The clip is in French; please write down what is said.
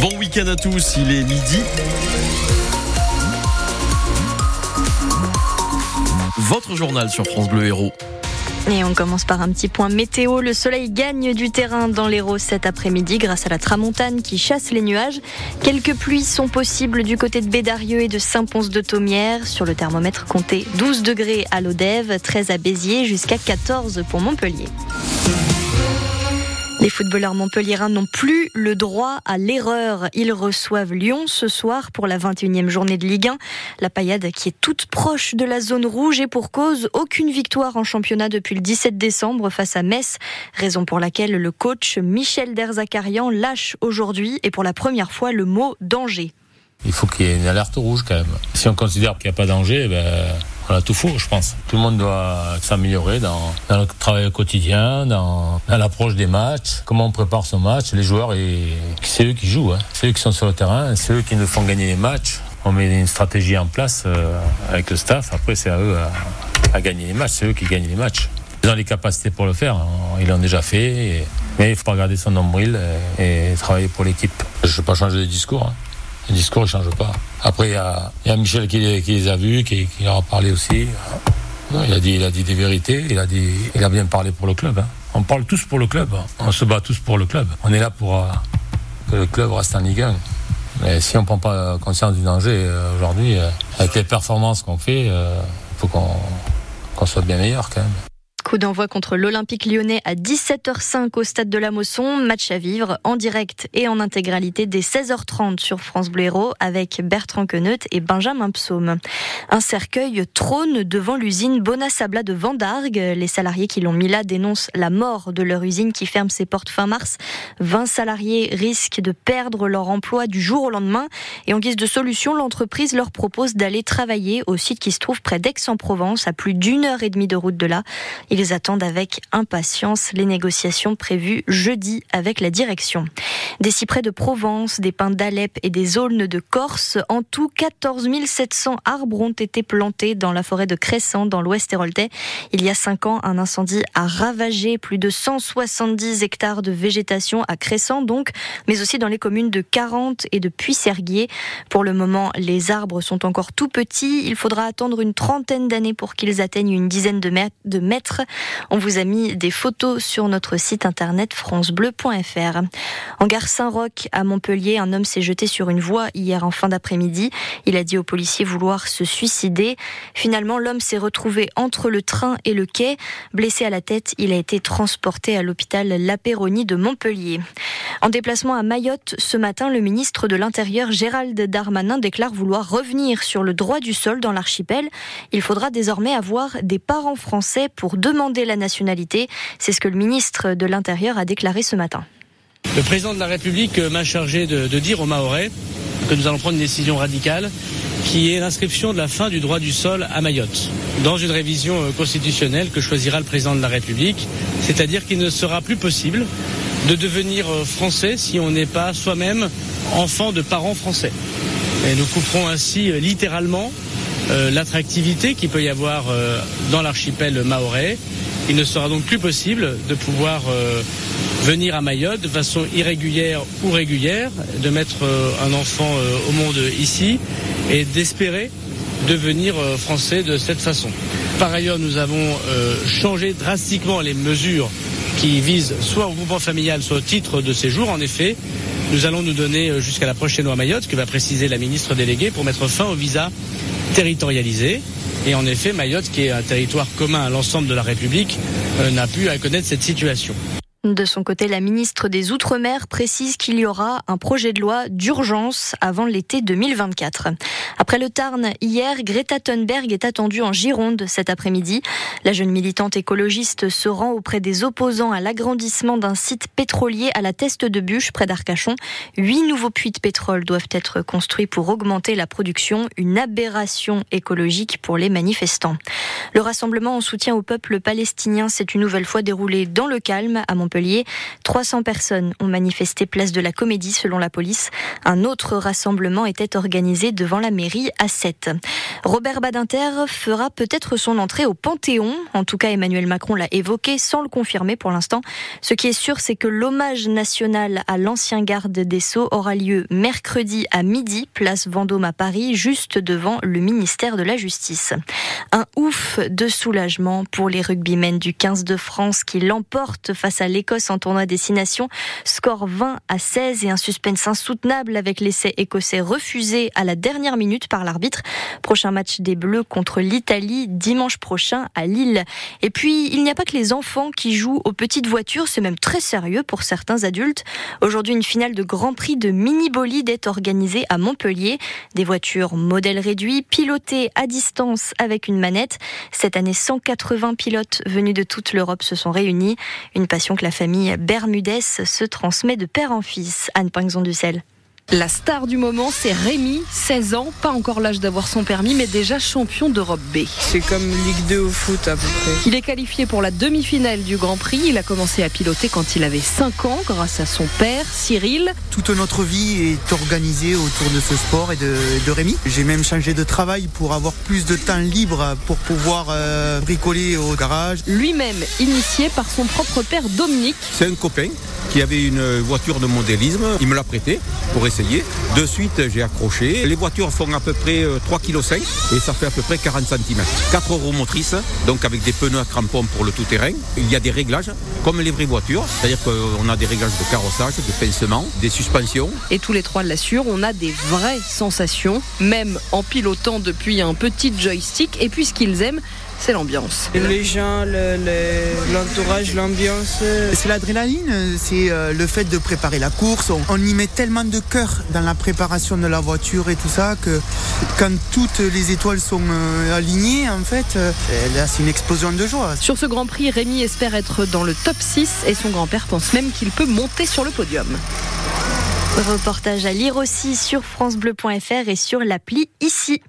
Bon week-end à tous, il est midi. Votre journal sur France Bleu Héros. Et on commence par un petit point météo. Le soleil gagne du terrain dans l'Hérault cet après-midi grâce à la tramontane qui chasse les nuages. Quelques pluies sont possibles du côté de Bédarieux et de Saint-Pons-de-Thomière. Sur le thermomètre, comptez 12 degrés à l'Odève, 13 à Béziers, jusqu'à 14 pour Montpellier. Les footballeurs montpelliérains n'ont plus le droit à l'erreur. Ils reçoivent Lyon ce soir pour la 21e journée de Ligue 1. La paillade qui est toute proche de la zone rouge et pour cause aucune victoire en championnat depuis le 17 décembre face à Metz. Raison pour laquelle le coach Michel Derzakarian lâche aujourd'hui et pour la première fois le mot danger. Il faut qu'il y ait une alerte rouge quand même. Si on considère qu'il n'y a pas danger, ben, on tout faux, je pense. Tout le monde doit s'améliorer dans, le travail quotidien, dans, l'approche des matchs, comment on prépare son match. Les joueurs, c'est eux qui jouent, hein. c'est eux qui sont sur le terrain, c'est eux qui nous font gagner les matchs. On met une stratégie en place euh, avec le staff. Après, c'est à eux à, gagner les matchs. C'est eux qui gagnent les matchs. Ils ont les capacités pour le faire. Hein. Ils l'ont déjà fait. Mais il faut pas garder son nombril et, travailler pour l'équipe. Je ne vais pas changer de discours. Hein. Le discours ne change pas. Après, il y a, Michel qui, les a vus, qui, leur a parlé aussi. il, a dit, il a dit des vérités, il a, dit, il a bien parlé pour le club. Hein. On parle tous pour le club, hein. on se bat tous pour le club. On est là pour euh, que le club reste en Ligue 1. Mais si on ne prend pas conscience du danger euh, aujourd'hui, euh, avec les performances qu'on fait, il faut qu'on soit bien meilleur quand même. Coup d'envoi contre l'Olympique lyonnais à 17h05 au stade de la Mosson. Match à vivre en direct et en intégralité dès 16h30 sur France Bleu avec Bertrand Queneut et Benjamin Psaume. Un cercueil trône devant l'usine Bonasabla de Vendargue. Les salariés qui l'ont mis là dénoncent la mort de leur usine qui ferme ses portes fin mars. 20 salariés risquent de perdre leur emploi du jour au lendemain. Et en guise de solution, l'entreprise leur propose d'aller travailler au site qui se trouve près d'Aix-en-Provence, à plus d'une heure et demie de route de là. Ils attendent avec impatience les négociations prévues jeudi avec la direction. Des cyprès de Provence, des pins d'Alep et des aulnes de Corse, en tout 14 700 arbres ont été plantés dans la forêt de Crescent, dans l'ouest héroltais. Il y a cinq ans, un incendie a ravagé plus de 170 hectares de végétation à Crescent, donc, mais aussi dans les communes de 40 et de Puy-Serguier. Pour le moment, les arbres sont encore tout petits. Il faudra attendre une trentaine d'années pour qu'ils atteignent une dizaine de mètres. On vous a mis des photos sur notre site internet francebleu.fr. En gare Saint-Roch à Montpellier, un homme s'est jeté sur une voie hier en fin d'après-midi. Il a dit aux policiers vouloir se suicider. Finalement, l'homme s'est retrouvé entre le train et le quai. Blessé à la tête, il a été transporté à l'hôpital La Péronie de Montpellier. En déplacement à Mayotte ce matin, le ministre de l'Intérieur Gérald Darmanin déclare vouloir revenir sur le droit du sol dans l'archipel. Il faudra désormais avoir des parents français pour demander la nationalité. C'est ce que le ministre de l'Intérieur a déclaré ce matin. Le président de la République m'a chargé de, dire aux Mahorais que nous allons prendre une décision radicale qui est l'inscription de la fin du droit du sol à Mayotte dans une révision euh, constitutionnelle que choisira le président de la République, c'est-à-dire qu'il ne sera plus possible de devenir euh, français si on n'est pas soi-même enfant de parents français. Et nous couperons ainsi euh, l'attractivité qu'il peut y avoir dans l'archipel maorais. Il ne sera donc plus possible de pouvoir venir à Mayotte de façon irrégulière ou régulière, de mettre un enfant au monde ici et d'espérer devenir français de cette façon. Par ailleurs, nous avons changé drastiquement les mesures qui vise soit au groupement familial, soit au titre de séjour. En effet, nous allons nous donner euh, jusqu'à la prochaine loi Mayotte, que va préciser la ministre déléguée, pour mettre fin au visa territorialisé. Et en effet, Mayotte, qui est un territoire commun à l'ensemble de la République, euh, n'a plus à connaître cette situation. De son côté, la ministre des Outre-mer précise qu'il y aura un projet de loi d'urgence avant l'été 2024. Après le Tarn, hier, Greta Thunberg est attendue en Gironde cet après-midi. La jeune militante écologiste se rend auprès des opposants à l'agrandissement d'un site pétrolier à la Teste de Bûche, près d'Arcachon. Huit nouveaux puits de pétrole doivent être construits pour augmenter la production, une aberration écologique pour les manifestants. Le rassemblement en soutien au peuple palestinien s'est une nouvelle fois déroulé dans le calme à Montpellier Montpellier. 300 personnes ont manifesté place de la Comédie selon la police. Un autre rassemblement était organisé devant la mairie à 7. Robert Badinter fera peut-être son entrée au Panthéon. En tout cas, Emmanuel Macron l'a évoqué sans le confirmer pour l'instant. Ce qui est sûr, c'est que l'hommage national à l'ancien garde des Sceaux aura lieu mercredi à midi, place Vendôme à Paris, juste devant le ministère de la Justice. Un ouf de soulagement pour les rugbymen du 15 de France qui l'emportent face à l'Écosse en tournoi destination. Score 20 à 16 et un suspense insoutenable avec l'essai écossais refusé à la dernière minute par l'arbitre. Prochain match des Bleus contre l'Italie dimanche prochain à Lille. Et puis, il n'y a pas que les enfants qui jouent aux petites voitures, c'est même très sérieux pour certains adultes. Aujourd'hui, une finale de Grand Prix de mini-bolide est organisée à Montpellier. Des voitures modèle réduit, pilotées à distance avec une manette. Cette année, 180 pilotes venus de toute l'Europe se sont réunis. Une passion que famille Bermudez se transmet de père en fils. Anne Pinxon du Sel. La star du moment, c'est Rémi, 16 ans, pas encore l'âge d'avoir son permis, mais déjà champion d'Europe B. C'est comme Ligue 2 au foot à peu près. Il est qualifié pour la demi-finale du Grand Prix. Il a commencé à piloter quand il avait 5 ans grâce à son père, Cyril. Toute notre vie est organisée autour de ce sport et de, de Rémi. J'ai même changé de travail pour avoir plus de temps libre pour pouvoir euh, bricoler au garage. Lui-même initié par son propre père Dominique. C'est un copain qui avait une voiture de modélisme. Il me l'a prêté pour essayer. De suite, j'ai accroché. Les voitures font à peu près 3,5 kg et ça fait à peu près 40 cm. 4 roues motrices, donc avec des pneus à crampons pour le tout-terrain. Il y a des réglages, comme les vraies voitures. C'est-à-dire qu'on a des réglages de carrossage, de pincement, des suspensions. Et tous les trois l'assurent, on a des vraies sensations, même en pilotant depuis un petit joystick. Et puis ce qu'ils aiment, c'est l'ambiance. Les gens, l'entourage, l'ambiance. C'est l'adrénaline, c'est euh, le fait de préparer la course. On, y met tellement de cœur dans la préparation de la voiture et tout ça que quand toutes les étoiles sont euh, alignées, en fait, euh, là c'est une explosion de joie. Sur ce Grand Prix, Rémi espère être dans le top 6 et son grand-père pense même qu'il peut monter sur le podium. Reportage à lire aussi sur francebleu.fr et sur l'appli ici.